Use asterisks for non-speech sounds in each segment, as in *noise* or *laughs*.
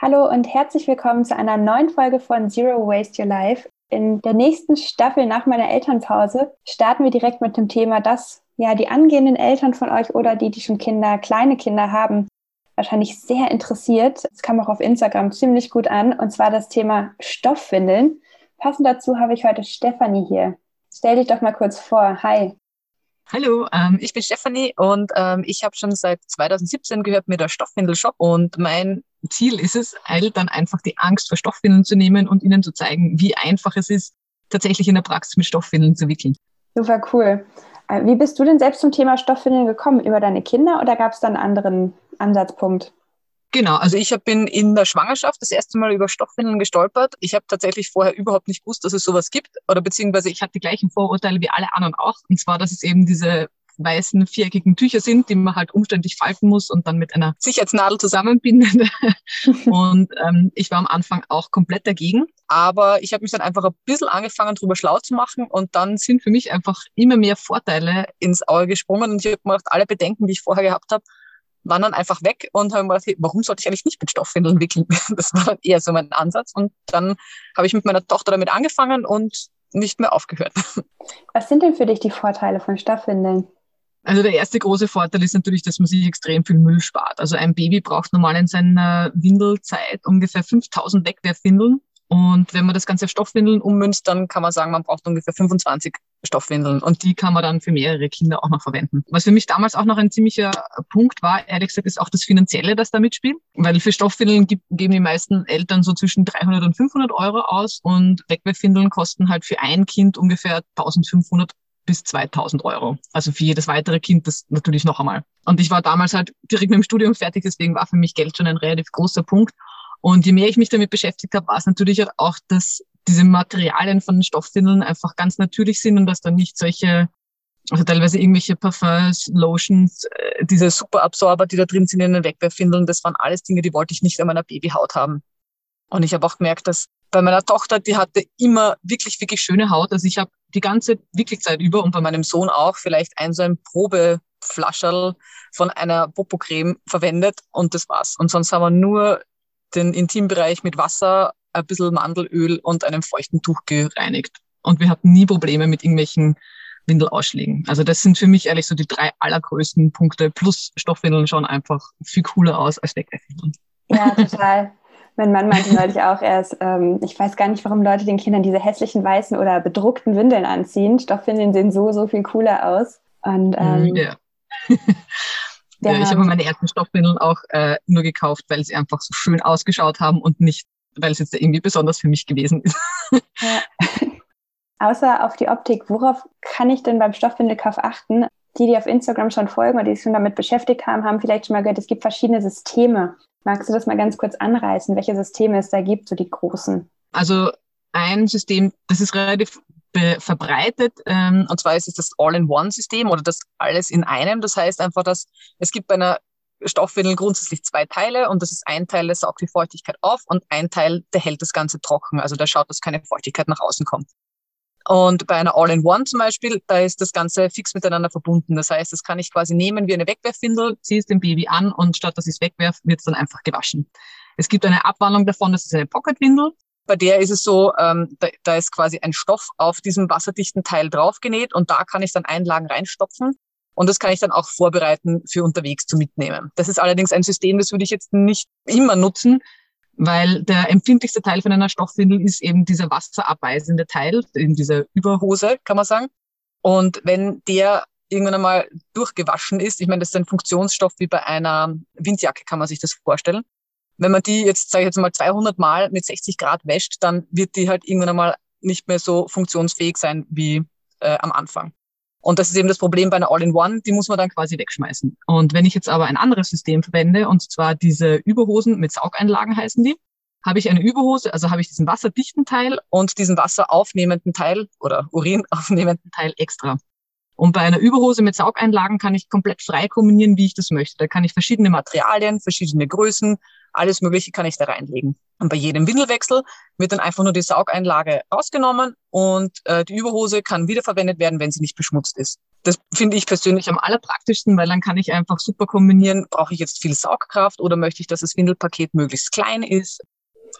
Hallo und herzlich willkommen zu einer neuen Folge von Zero Waste Your Life. In der nächsten Staffel nach meiner Elternpause starten wir direkt mit dem Thema, das ja die angehenden Eltern von euch oder die, die schon Kinder, kleine Kinder haben, wahrscheinlich sehr interessiert. Es kam auch auf Instagram ziemlich gut an und zwar das Thema Stoffwindeln. Passend dazu habe ich heute Stefanie hier. Stell dich doch mal kurz vor. Hi. Hallo, ähm, ich bin Stefanie und ähm, ich habe schon seit 2017 gehört mir der Stoffwindelshop und mein Ziel ist es, Eltern einfach die Angst vor Stoffwindeln zu nehmen und ihnen zu zeigen, wie einfach es ist, tatsächlich in der Praxis mit Stoffwindeln zu wickeln. Super cool. Äh, wie bist du denn selbst zum Thema Stoffwindeln gekommen? Über deine Kinder oder gab es da einen anderen Ansatzpunkt? Genau, also ich bin in der Schwangerschaft das erste Mal über Stoffwindeln gestolpert. Ich habe tatsächlich vorher überhaupt nicht gewusst, dass es sowas gibt oder beziehungsweise ich hatte die gleichen Vorurteile wie alle anderen auch. Und zwar, dass es eben diese weißen viereckigen Tücher sind, die man halt umständlich falten muss und dann mit einer Sicherheitsnadel zusammenbinden. *laughs* und ähm, ich war am Anfang auch komplett dagegen. Aber ich habe mich dann einfach ein bisschen angefangen, drüber schlau zu machen und dann sind für mich einfach immer mehr Vorteile ins Auge gesprungen und ich habe mir gedacht, alle Bedenken, die ich vorher gehabt habe, waren dann einfach weg und habe mir gedacht, warum sollte ich eigentlich nicht mit Stoffwindeln wickeln? *laughs* Das war dann eher so mein Ansatz und dann habe ich mit meiner Tochter damit angefangen und nicht mehr aufgehört. *laughs* Was sind denn für dich die Vorteile von Stoffwindeln? Also der erste große Vorteil ist natürlich, dass man sich extrem viel Müll spart. Also ein Baby braucht normal in seiner Windelzeit ungefähr 5000 Wegwerfwindeln. Und wenn man das Ganze Stoffwindeln ummünzt, dann kann man sagen, man braucht ungefähr 25 Stoffwindeln. Und die kann man dann für mehrere Kinder auch noch verwenden. Was für mich damals auch noch ein ziemlicher Punkt war, ehrlich gesagt, ist auch das Finanzielle, das da mitspielt. Weil für Stoffwindeln geben die meisten Eltern so zwischen 300 und 500 Euro aus. Und Wegwerfwindeln kosten halt für ein Kind ungefähr 1500 bis 2000 Euro. Also für jedes weitere Kind das natürlich noch einmal. Und ich war damals halt direkt mit dem Studium fertig, deswegen war für mich Geld schon ein relativ großer Punkt. Und je mehr ich mich damit beschäftigt habe, war es natürlich auch, dass diese Materialien von Stoffwindeln einfach ganz natürlich sind und dass dann nicht solche, also teilweise irgendwelche Parfums, Lotions, äh, diese Superabsorber, die da drin sind in den Wegwerfwindeln, das waren alles Dinge, die wollte ich nicht an meiner Babyhaut haben. Und ich habe auch gemerkt, dass bei meiner Tochter, die hatte immer wirklich, wirklich schöne Haut. Also ich habe die ganze Wickelzeit über und bei meinem Sohn auch vielleicht ein so ein Probeflascherl von einer Popocreme verwendet und das war's. Und sonst haben wir nur den Intimbereich mit Wasser, ein bisschen Mandelöl und einem feuchten Tuch gereinigt. Und wir hatten nie Probleme mit irgendwelchen Windelausschlägen. Also das sind für mich ehrlich so die drei allergrößten Punkte. Plus Stoffwindeln schauen einfach viel cooler aus als Wegwerfwindeln. Ja, total. Mein Mann meinte neulich auch erst, ähm, ich weiß gar nicht, warum Leute den Kindern diese hässlichen weißen oder bedruckten Windeln anziehen. Stoffwindeln sehen so, so viel cooler aus. Und, ähm, ja. *laughs* ja, ich habe meine ersten Stoffwindeln auch äh, nur gekauft, weil sie einfach so schön ausgeschaut haben und nicht, weil es jetzt irgendwie besonders für mich gewesen ist. *laughs* ja. *laughs* Außer auf die Optik, worauf kann ich denn beim Stoffwindelkauf achten? Die, die auf Instagram schon folgen oder die sich schon damit beschäftigt haben, haben vielleicht schon mal gehört, es gibt verschiedene Systeme. Magst du das mal ganz kurz anreißen, welche Systeme es da gibt, so die großen? Also ein System, das ist relativ verbreitet, ähm, und zwar ist es das All-in-One-System oder das alles in einem. Das heißt einfach, dass es gibt bei einer Stoffwindel grundsätzlich zwei Teile und das ist ein Teil, der saugt die Feuchtigkeit auf und ein Teil, der hält das Ganze trocken. Also der schaut, dass keine Feuchtigkeit nach außen kommt. Und bei einer All-in-One zum Beispiel, da ist das Ganze fix miteinander verbunden. Das heißt, das kann ich quasi nehmen wie eine Wegwerfwindel, ziehe es dem Baby an und statt dass ich es wegwerfe, wird es dann einfach gewaschen. Es gibt eine Abwandlung davon, das ist eine Pocketwindel. Bei der ist es so, ähm, da, da ist quasi ein Stoff auf diesem wasserdichten Teil draufgenäht und da kann ich dann Einlagen reinstopfen. Und das kann ich dann auch vorbereiten für unterwegs zu mitnehmen. Das ist allerdings ein System, das würde ich jetzt nicht immer nutzen, weil der empfindlichste Teil von einer Stoffwindel ist eben dieser wasserabweisende Teil, eben diese Überhose, kann man sagen. Und wenn der irgendwann einmal durchgewaschen ist, ich meine, das ist ein Funktionsstoff wie bei einer Windjacke, kann man sich das vorstellen. Wenn man die jetzt, sage ich jetzt mal, 200 Mal mit 60 Grad wäscht, dann wird die halt irgendwann einmal nicht mehr so funktionsfähig sein wie äh, am Anfang. Und das ist eben das Problem bei einer All-in-One, die muss man dann quasi wegschmeißen. Und wenn ich jetzt aber ein anderes System verwende, und zwar diese Überhosen mit Saugeinlagen heißen die, habe ich eine Überhose, also habe ich diesen wasserdichten Teil und diesen wasseraufnehmenden Teil oder urinaufnehmenden Teil extra. Und bei einer Überhose mit Saugeinlagen kann ich komplett frei kombinieren, wie ich das möchte. Da kann ich verschiedene Materialien, verschiedene Größen, alles Mögliche kann ich da reinlegen. Und bei jedem Windelwechsel wird dann einfach nur die Saugeinlage rausgenommen und äh, die Überhose kann wiederverwendet werden, wenn sie nicht beschmutzt ist. Das finde ich persönlich am allerpraktischsten, weil dann kann ich einfach super kombinieren, brauche ich jetzt viel Saugkraft oder möchte ich, dass das Windelpaket möglichst klein ist.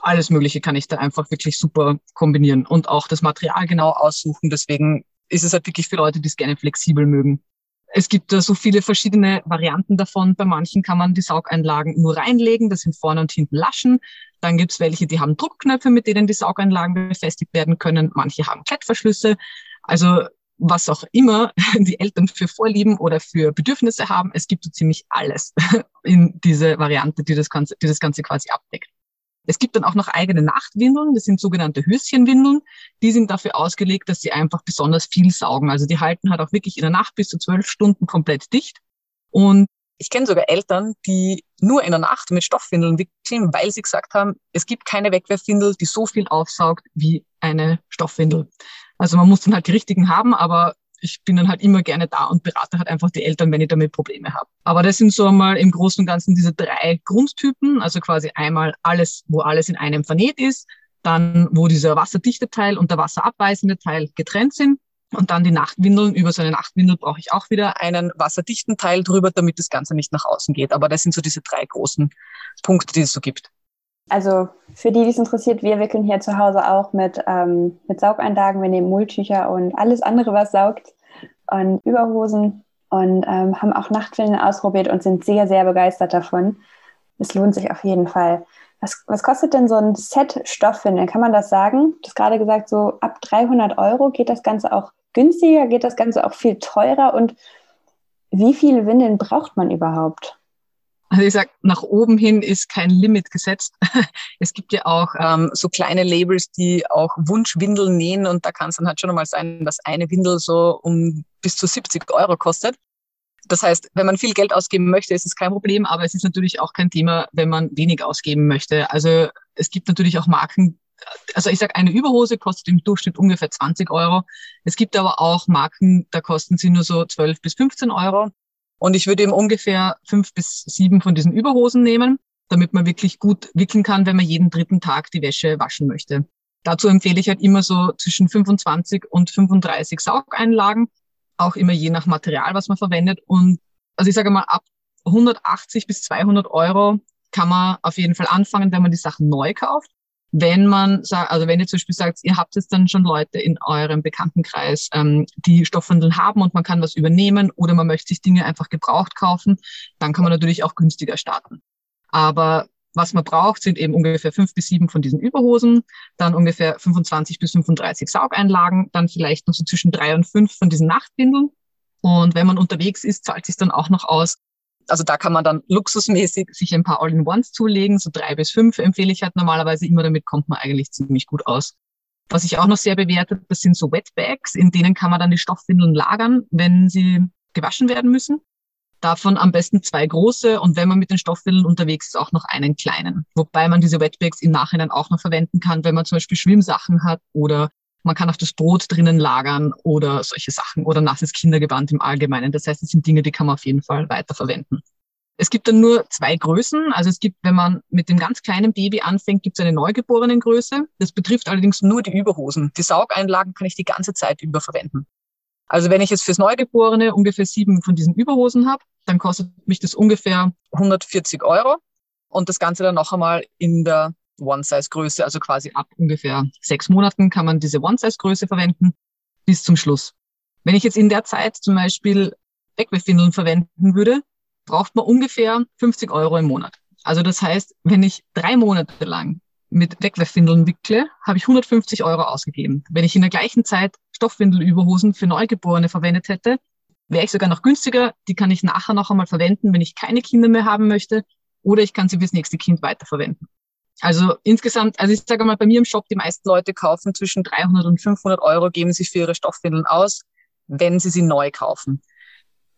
Alles Mögliche kann ich da einfach wirklich super kombinieren und auch das Material genau aussuchen. Deswegen ist es halt wirklich für Leute, die es gerne flexibel mögen. Es gibt da so viele verschiedene Varianten davon. Bei manchen kann man die Saugeinlagen nur reinlegen, das sind vorne und hinten Laschen. Dann gibt's welche, die haben Druckknöpfe, mit denen die Saugeinlagen befestigt werden können. Manche haben Klettverschlüsse. Also was auch immer *laughs* die Eltern für Vorlieben oder für Bedürfnisse haben, es gibt so ziemlich alles *laughs* in diese Variante, die das Ganze, die das Ganze quasi abdeckt. Es gibt dann auch noch eigene Nachtwindeln, das sind sogenannte Höschenwindeln. Die sind dafür ausgelegt, dass sie einfach besonders viel saugen. Also die halten halt auch wirklich in der Nacht bis zu zwölf Stunden komplett dicht. Und ich kenne sogar Eltern, die nur in der Nacht mit Stoffwindeln wickeln, weil sie gesagt haben, es gibt keine Wegwerfwindel, die so viel aufsaugt wie eine Stoffwindel. Also man muss dann halt die richtigen haben, aber ich bin dann halt immer gerne da und berate halt einfach die Eltern, wenn ich damit Probleme habe. Aber das sind so einmal im Großen und Ganzen diese drei Grundtypen, also quasi einmal alles, wo alles in einem vernäht ist, dann wo dieser wasserdichte Teil und der wasserabweisende Teil getrennt sind und dann die Nachtwindeln. Über so eine Nachtwindel brauche ich auch wieder einen wasserdichten Teil drüber, damit das Ganze nicht nach außen geht. Aber das sind so diese drei großen Punkte, die es so gibt. Also für die, die es interessiert, wir wickeln hier zu Hause auch mit, ähm, mit Saugeinlagen. Wir nehmen Mulltücher und alles andere, was saugt und Überhosen und ähm, haben auch Nachtwindeln ausprobiert und sind sehr, sehr begeistert davon. Es lohnt sich auf jeden Fall. Was, was kostet denn so ein Set Stoffwindeln? Kann man das sagen? Du hast gerade gesagt, so ab 300 Euro geht das Ganze auch günstiger, geht das Ganze auch viel teurer und wie viele Windeln braucht man überhaupt? Also ich sag, nach oben hin ist kein Limit gesetzt. *laughs* Es gibt ja auch ähm, so kleine Labels, die auch Wunschwindeln nähen und da kann es dann halt schon mal sein, dass eine Windel so um bis zu 70 Euro kostet. Das heißt, wenn man viel Geld ausgeben möchte, ist es kein Problem, aber es ist natürlich auch kein Thema, wenn man wenig ausgeben möchte. Also es gibt natürlich auch Marken, also ich sag, eine Überhose kostet im Durchschnitt ungefähr 20 Euro. Es gibt aber auch Marken, da kosten sie nur so 12 bis 15 Euro. Und ich würde eben ungefähr fünf bis sieben von diesen Überhosen nehmen, damit man wirklich gut wickeln kann, wenn man jeden dritten Tag die Wäsche waschen möchte. Dazu empfehle ich halt immer so zwischen 25 und 35 Saugeinlagen, auch immer je nach Material, was man verwendet. Und also ich sage mal, ab 180 bis 200 Euro kann man auf jeden Fall anfangen, wenn man die Sachen neu kauft wenn man sagt, also wenn ihr zum Beispiel sagt, ihr habt jetzt dann schon Leute in eurem Bekanntenkreis, ähm, die Stoffwindeln haben und man kann was übernehmen oder man möchte sich Dinge einfach gebraucht kaufen, dann kann man natürlich auch günstiger starten. Aber was man braucht, sind eben ungefähr fünf bis sieben von diesen Überhosen, dann ungefähr 25 bis 35 Saugeinlagen, dann vielleicht noch so zwischen drei und fünf von diesen Nachtwindeln. Und wenn man unterwegs ist, zahlt sich dann auch noch aus, also da kann man dann luxusmäßig sich ein paar All-in-Ones zulegen. So drei bis fünf empfehle ich halt normalerweise immer. Damit kommt man eigentlich ziemlich gut aus. Was ich auch noch sehr bewertet, das sind so Wetbags, in denen kann man dann die Stoffwindeln lagern, wenn sie gewaschen werden müssen. Davon am besten zwei große und wenn man mit den Stoffwindeln unterwegs ist, auch noch einen kleinen. Wobei man diese Wetbags im Nachhinein auch noch verwenden kann, wenn man zum Beispiel Schwimmsachen hat oder man kann auch das Brot drinnen lagern oder solche Sachen oder nasses Kindergewand im Allgemeinen. Das heißt, es sind Dinge, die kann man auf jeden Fall weiterverwenden. Es gibt dann nur zwei Größen. Also es gibt, wenn man mit dem ganz kleinen Baby anfängt, gibt es eine Neugeborenengröße. Das betrifft allerdings nur die Überhosen. Die Saugeinlagen kann ich die ganze Zeit über verwenden. Also wenn ich jetzt fürs Neugeborene ungefähr sieben von diesen Überhosen habe, dann kostet mich das ungefähr 140 Euro. Und das Ganze dann noch einmal in der One-Size-Größe, also quasi ab ungefähr sechs Monaten kann man diese One-Size-Größe verwenden bis zum Schluss. Wenn ich jetzt in der Zeit zum Beispiel Wegwerfwindeln verwenden würde, braucht man ungefähr 50 Euro im Monat. Also das heißt, wenn ich drei Monate lang mit Wegwerfwindeln wickle, habe ich 150 Euro ausgegeben. Wenn ich in der gleichen Zeit Stoffwindelüberhosen für Neugeborene verwendet hätte, wäre ich sogar noch günstiger. Die kann ich nachher noch einmal verwenden, wenn ich keine Kinder mehr haben möchte, oder ich kann sie fürs nächste Kind weiterverwenden. Also insgesamt, also ich sage mal, bei mir im Shop, die meisten Leute kaufen zwischen 300 und 500 Euro, geben sie für ihre Stoffwindeln aus, wenn sie sie neu kaufen.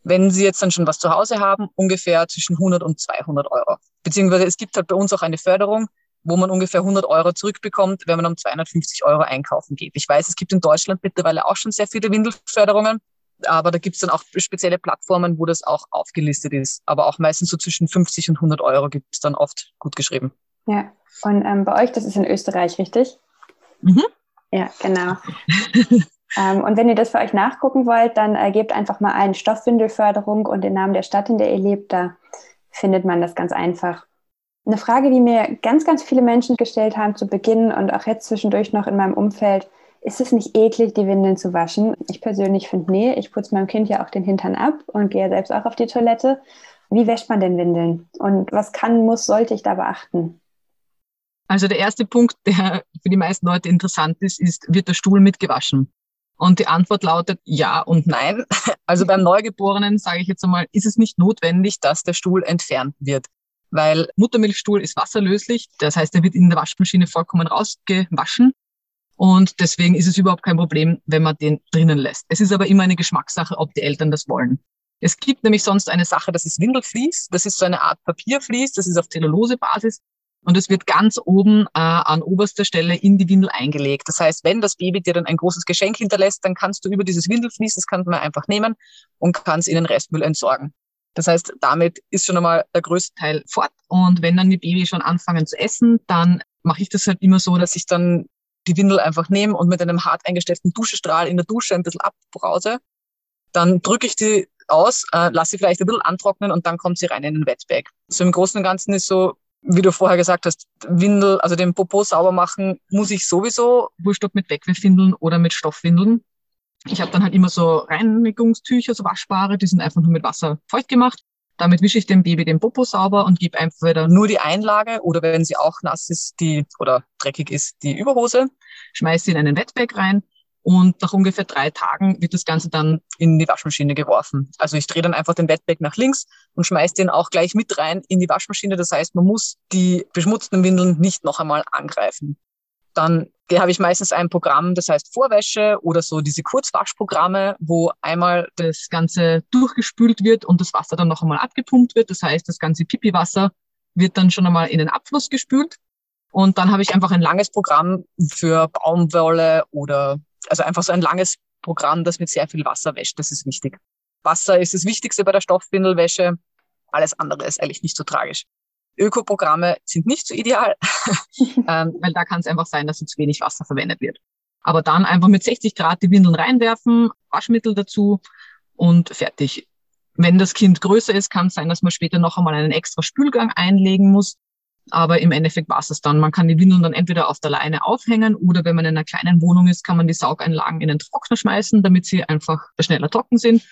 Wenn Sie jetzt dann schon was zu Hause haben, ungefähr zwischen 100 und 200 Euro. Beziehungsweise es gibt halt bei uns auch eine Förderung, wo man ungefähr 100 Euro zurückbekommt, wenn man um 250 Euro einkaufen geht. Ich weiß, es gibt in Deutschland mittlerweile auch schon sehr viele Windelförderungen, aber da gibt es dann auch spezielle Plattformen, wo das auch aufgelistet ist. Aber auch meistens so zwischen 50 und 100 Euro gibt es dann oft gut geschrieben. Ja, und ähm, bei euch, das ist in Österreich, richtig? Mhm. Ja, genau. *laughs* Ähm, und wenn ihr das für euch nachgucken wollt, dann äh, gebt einfach mal ein Stoffwindelförderung und den Namen der Stadt, in der ihr lebt. Da findet man das ganz einfach. Eine Frage, die mir ganz, ganz viele Menschen gestellt haben zu Beginn und auch jetzt zwischendurch noch in meinem Umfeld, ist es nicht eklig, die Windeln zu waschen? Ich persönlich finde, nee, ich putze meinem Kind ja auch den Hintern ab und gehe selbst auch auf die Toilette. Wie wäscht man denn Windeln? Und was kann, muss, sollte ich da beachten? Also der erste Punkt, der für die meisten Leute interessant ist, ist, wird der Stuhl mitgewaschen? Und die Antwort lautet ja und nein. *laughs* Also beim Neugeborenen, sage ich jetzt einmal, ist es nicht notwendig, dass der Stuhl entfernt wird. Weil Muttermilchstuhl ist wasserlöslich, das heißt, er wird in der Waschmaschine vollkommen rausgewaschen. Und deswegen ist es überhaupt kein Problem, wenn man den drinnen lässt. Es ist aber immer eine Geschmackssache, ob die Eltern das wollen. Es gibt nämlich sonst eine Sache, das ist Windelflies. Das ist so eine Art Papierflies, das ist auf Zellulosebasis. Und es wird ganz oben äh, an oberster Stelle in die Windel eingelegt. Das heißt, wenn das Baby dir dann ein großes Geschenk hinterlässt, dann kannst du über dieses Windelflies, das kann man einfach nehmen und kann es in den Restmüll entsorgen. Das heißt, damit ist schon einmal der größte Teil fort. Und wenn dann die Baby schon anfangen zu essen, dann mache ich das halt immer so, dass ich dann die Windel einfach nehme und mit einem hart eingestellten Duschestrahl in der Dusche ein bisschen abbrause. Dann drücke ich die aus, äh, lasse sie vielleicht ein bisschen antrocknen und dann kommt sie rein in den Wetbag. So im Großen und Ganzen ist so, wie du vorher gesagt hast, Windel, also den Popo sauber machen, muss ich sowieso, wurscht ob mit Wegwerfwindeln oder mit Stoffwindeln. Ich habe dann halt immer so Reinigungstücher, so waschbare, die sind einfach nur mit Wasser feucht gemacht. Damit wische ich dem Baby den Popo sauber und gebe einfach wieder nur die Einlage oder wenn sie auch nass ist, die oder dreckig ist, die Überhose, schmeiße sie in einen Wetbag rein und nach ungefähr drei Tagen wird das Ganze dann in die Waschmaschine geworfen. Also ich drehe dann einfach den Wetbag nach links und schmeiße den auch gleich mit rein in die Waschmaschine. Das heißt, man muss die beschmutzten Windeln nicht noch einmal angreifen. Dann habe ich meistens ein Programm, das heißt Vorwäsche oder so diese Kurzwaschprogramme, wo einmal das Ganze durchgespült wird und das Wasser dann noch einmal abgepumpt wird. Das heißt, das ganze Pipi-Wasser wird dann schon einmal in den Abfluss gespült. Und dann habe ich einfach ein langes Programm für Baumwolle oder also einfach so ein langes Programm, das mit sehr viel Wasser wäscht. Das ist wichtig. Wasser ist das Wichtigste bei der Stoffwindelwäsche. Alles andere ist eigentlich nicht so tragisch. Ökoprogramme sind nicht so ideal, *laughs* ähm, weil da kann es einfach sein, dass zu wenig Wasser verwendet wird. Aber dann einfach mit 60 Grad die Windeln reinwerfen, Waschmittel dazu und fertig. Wenn das Kind größer ist, kann es sein, dass man später noch einmal einen extra Spülgang einlegen muss. Aber im Endeffekt war es dann. Man kann die Windeln dann entweder auf der Leine aufhängen oder wenn man in einer kleinen Wohnung ist, kann man die Saugeinlagen in den Trockner schmeißen, damit sie einfach schneller trocken sind.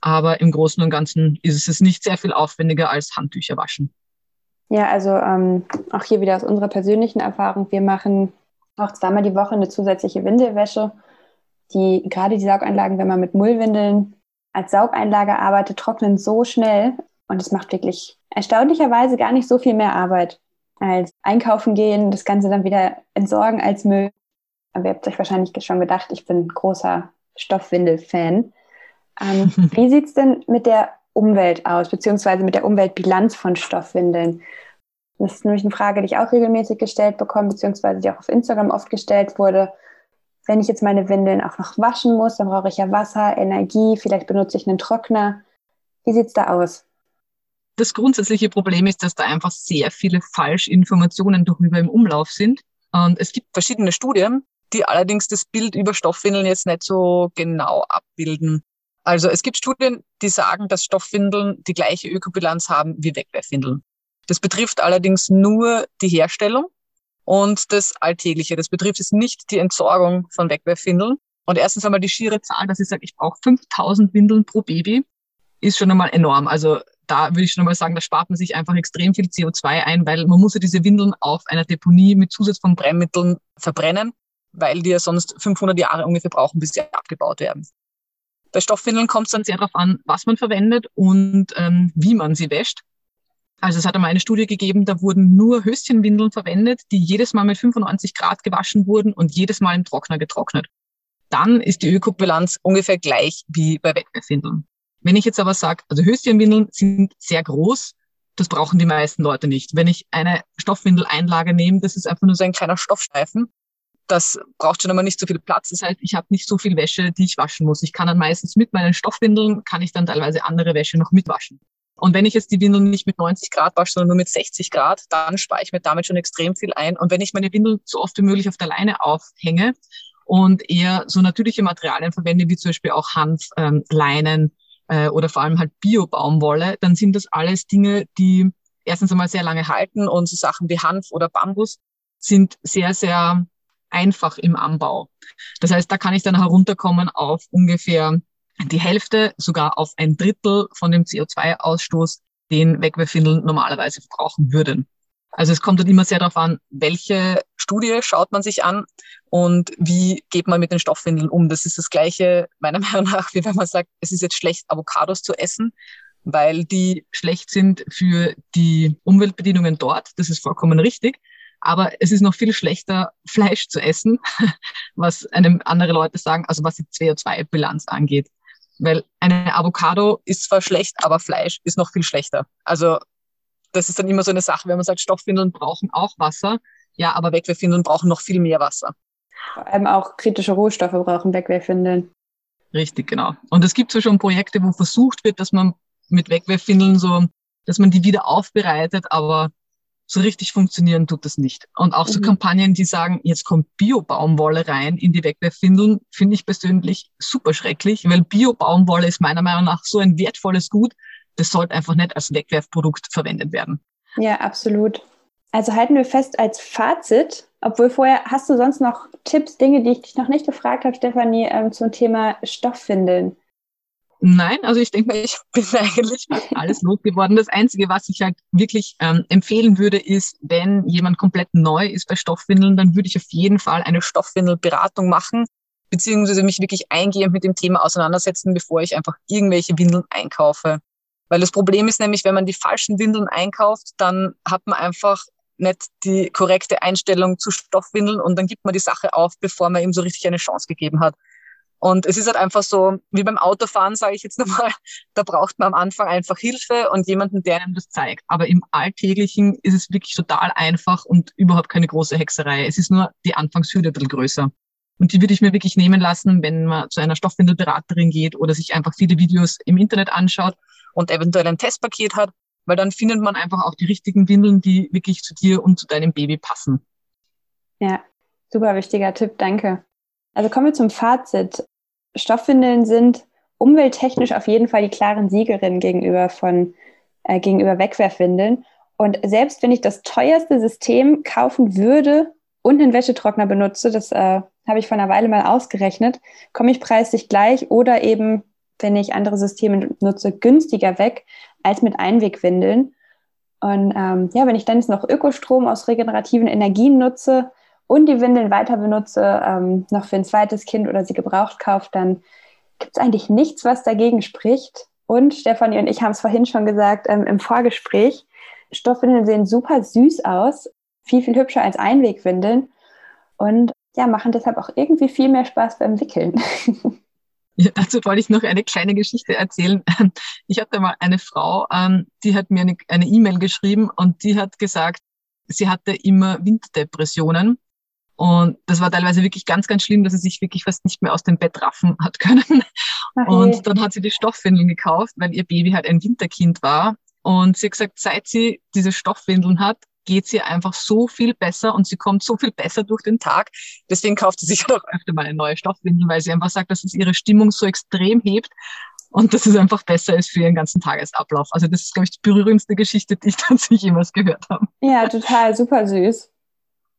Aber im Großen und Ganzen ist es nicht sehr viel aufwendiger als Handtücher waschen. Ja, also ähm, auch hier wieder aus unserer persönlichen Erfahrung. Wir machen auch zweimal die Woche eine zusätzliche Windelwäsche. Die, gerade die Saugeinlagen, wenn man mit Mullwindeln als Saugeinlage arbeitet, trocknen so schnell und es macht wirklich erstaunlicherweise gar nicht so viel mehr Arbeit als einkaufen gehen, das Ganze dann wieder entsorgen als Müll. Aber ihr habt euch wahrscheinlich schon gedacht, ich bin großer Stoffwindel-Fan. Ähm, *laughs* wie sieht es denn mit der Umwelt aus, beziehungsweise mit der Umweltbilanz von Stoffwindeln? Das ist nämlich eine Frage, die ich auch regelmäßig gestellt bekomme, beziehungsweise die auch auf Instagram oft gestellt wurde. Wenn ich jetzt meine Windeln auch noch waschen muss, dann brauche ich ja Wasser, Energie, vielleicht benutze ich einen Trockner. Wie sieht es da aus? Das grundsätzliche Problem ist, dass da einfach sehr viele Falschinformationen darüber im Umlauf sind. Und es gibt verschiedene Studien, die allerdings das Bild über Stoffwindeln jetzt nicht so genau abbilden. Also es gibt Studien, die sagen, dass Stoffwindeln die gleiche Ökobilanz haben wie Wegwerfwindeln. Das betrifft allerdings nur die Herstellung und das Alltägliche. Das betrifft jetzt nicht die Entsorgung von Wegwerfwindeln. Und erstens einmal die schiere Zahl, dass ich sage, ich brauche 5000 Windeln pro Baby, ist schon einmal enorm. Also da würde ich schon einmal sagen, da spart man sich einfach extrem viel CO2 ein, weil man muss ja diese Windeln auf einer Deponie mit Zusatz von Brennmitteln verbrennen, weil die ja sonst 500 Jahre ungefähr brauchen, bis sie abgebaut werden. Bei Stoffwindeln kommt es dann sehr darauf an, was man verwendet und ähm, wie man sie wäscht. Also es hat einmal eine Studie gegeben, da wurden nur Höschenwindeln verwendet, die jedes Mal mit 95 Grad gewaschen wurden und jedes Mal im Trockner getrocknet. Dann ist die Ökobilanz ungefähr gleich wie bei Wegwerfwindeln. Wenn ich jetzt aber sage, also Höschenwindeln sind sehr groß, das brauchen die meisten Leute nicht. Wenn ich eine Stoffwindeleinlage nehme, das ist einfach nur so ein kleiner Stoffstreifen. Das braucht schon einmal nicht so viel Platz. Das heißt, ich habe nicht so viel Wäsche, die ich waschen muss. Ich kann dann meistens mit meinen Stoffwindeln, kann ich dann teilweise andere Wäsche noch mitwaschen. Und wenn ich jetzt die Windeln nicht mit 90 Grad wasche, sondern nur mit 60 Grad, dann spare ich mir damit schon extrem viel ein. Und wenn ich meine Windeln so oft wie möglich auf der Leine aufhänge und eher so natürliche Materialien verwende, wie zum Beispiel auch Hanf, ähm, äh, oder vor allem halt Bio-Baumwolle, dann sind das alles Dinge, die erstens einmal sehr lange halten und so Sachen wie Hanf oder Bambus sind sehr, sehr einfach im Anbau. Das heißt, da kann ich dann herunterkommen auf ungefähr die Hälfte, sogar auf ein Drittel von dem CO2-Ausstoß, den Wegwerfwindeln normalerweise verbrauchen würden. Also es kommt dann immer sehr darauf an, welche Studie schaut man sich an und wie geht man mit den Stoffwindeln um. Das ist das Gleiche meiner *laughs* Meinung nach, wie wenn man sagt, es ist jetzt schlecht, Avocados zu essen, weil die schlecht sind für die Umweltbedingungen dort. Das ist vollkommen richtig. Aber es ist noch viel schlechter, *laughs* Fleisch zu essen, was einem andere Leute sagen, also was die CO2-Bilanz angeht. Weil eine Avocado ist zwar schlecht, aber Fleisch ist noch viel schlechter. Also das ist dann immer so eine Sache, wenn man sagt, Stoffwindeln brauchen auch Wasser. Ja, aber Wegwerfwindeln brauchen noch viel mehr Wasser. Vor allem auch kritische Rohstoffe brauchen Wegwerfwindeln. Richtig, genau. Und es gibt so schon Projekte, wo versucht wird, dass man mit Wegwerfwindeln so, dass man die wieder aufbereitet, aber so richtig funktionieren tut das nicht. Und auch so mhm. Kampagnen, die sagen, jetzt kommt Bio-Baumwolle rein in die Wegwerfwindeln, finde ich persönlich super schrecklich, weil Bio-Baumwolle ist meiner Meinung nach so ein wertvolles Gut, das sollte einfach nicht als Wegwerfprodukt verwendet werden. Ja, absolut. Also halten wir fest als Fazit, obwohl vorher hast du sonst noch Tipps, Dinge, die ich dich noch nicht gefragt habe, Stefanie, ähm, zum Thema Stoffwindeln. Nein, also ich denke mal, ich *laughs* bin eigentlich alles losgeworden. Das Einzige, was ich halt wirklich ähm, empfehlen würde, ist, wenn jemand komplett neu ist bei Stoffwindeln, dann würde ich auf jeden Fall eine Stoffwindelberatung machen, beziehungsweise mich wirklich eingehend mit dem Thema auseinandersetzen, bevor ich einfach irgendwelche Windeln einkaufe. Weil das Problem ist nämlich, wenn man die falschen Windeln einkauft, dann hat man einfach nicht die korrekte Einstellung zu Stoffwindeln und dann gibt man die Sache auf, bevor man ihm so richtig eine Chance gegeben hat. Und es ist halt einfach so, wie beim Autofahren, sage ich jetzt *laughs* nochmal, da braucht man am Anfang einfach Hilfe und jemanden, der einem das zeigt. Aber im Alltäglichen ist es wirklich total einfach und überhaupt keine große Hexerei. Es ist nur die Anfangshürde ein bisschen größer. Und die würde ich mir wirklich nehmen lassen, wenn man zu einer Stoffwindelberaterin geht oder sich einfach viele Videos im Internet anschaut und eventuell ein Testpaket hat, weil dann findet man einfach auch die richtigen Windeln, die wirklich zu dir und zu deinem Baby passen. Ja, super wichtiger Tipp, danke. Also kommen wir zum Fazit. Stoffwindeln sind umwelttechnisch auf jeden Fall die klaren Siegerinnen gegenüber von äh, gegenüber Wegwerfwindeln. Und selbst wenn ich das teuerste System kaufen würde und einen Wäschetrockner benutze, das äh, habe ich vor einer Weile mal ausgerechnet, komme ich preislich gleich oder eben, wenn ich andere Systeme nutze, günstiger weg als mit Einwegwindeln. Und ähm, ja, wenn ich dann jetzt noch Ökostrom aus regenerativen Energien nutze, und die Windeln weiter benutze, ähm, noch für ein zweites Kind oder sie gebraucht kauft, dann gibt es eigentlich nichts, was dagegen spricht. Und Stefanie und ich haben es vorhin schon gesagt ähm, im Vorgespräch, Stoffwindeln sehen super süß aus, viel, viel hübscher als Einwegwindeln und ja, machen deshalb auch irgendwie viel mehr Spaß beim Wickeln. *laughs* Ja, dazu wollte ich noch eine kleine Geschichte erzählen. *laughs* Ich hatte mal eine Frau, ähm, die hat mir eine E-Mail geschrieben und die hat gesagt, sie hatte immer Winterdepressionen und das war teilweise wirklich ganz, ganz schlimm, dass sie sich wirklich fast nicht mehr aus dem Bett raffen *laughs* hat können. Okay. Und dann hat sie die Stoffwindeln gekauft, weil ihr Baby halt ein Winterkind war. Und sie hat gesagt, seit sie diese Stoffwindeln hat, geht sie einfach so viel besser und sie kommt so viel besser durch den Tag. Deswegen kauft sie sich *laughs* auch öfter mal eine neue Stoffwindel, weil sie einfach sagt, dass es ihre Stimmung so extrem hebt und dass es einfach besser ist für ihren ganzen Tagesablauf. Also das ist, glaube ich, die berührendste Geschichte, die ich *laughs* tatsächlich jemals gehört habe. Ja, total, super süß.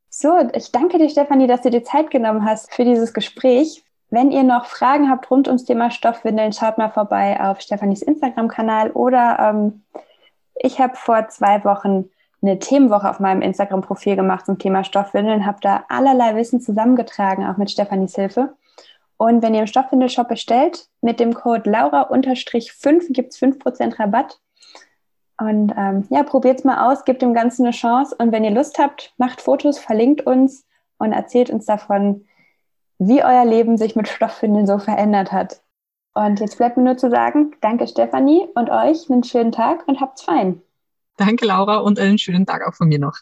So, ich danke dir, Stefanie, dass du dir Zeit genommen hast für dieses Gespräch. Wenn ihr noch Fragen habt rund ums Thema Stoffwindeln, schaut mal vorbei auf Stefanis Instagram-Kanal oder ähm, ich habe vor zwei Wochen eine Themenwoche auf meinem Instagram-Profil gemacht zum Thema Stoffwindeln, habe da allerlei Wissen zusammengetragen, auch mit Stefanis Hilfe. Und wenn ihr im Stoffwindelshop bestellt, mit dem Code Laura-5 gibt es 5% Rabatt. Und ähm, ja, probiert es mal aus, gebt dem Ganzen eine Chance. Und wenn ihr Lust habt, macht Fotos, verlinkt uns und erzählt uns davon, wie euer Leben sich mit Stoffwindeln so verändert hat. Und jetzt bleibt mir nur zu sagen, danke Stefanie und euch einen schönen Tag und habt's fein. Danke Laura und einen schönen Tag auch von mir noch.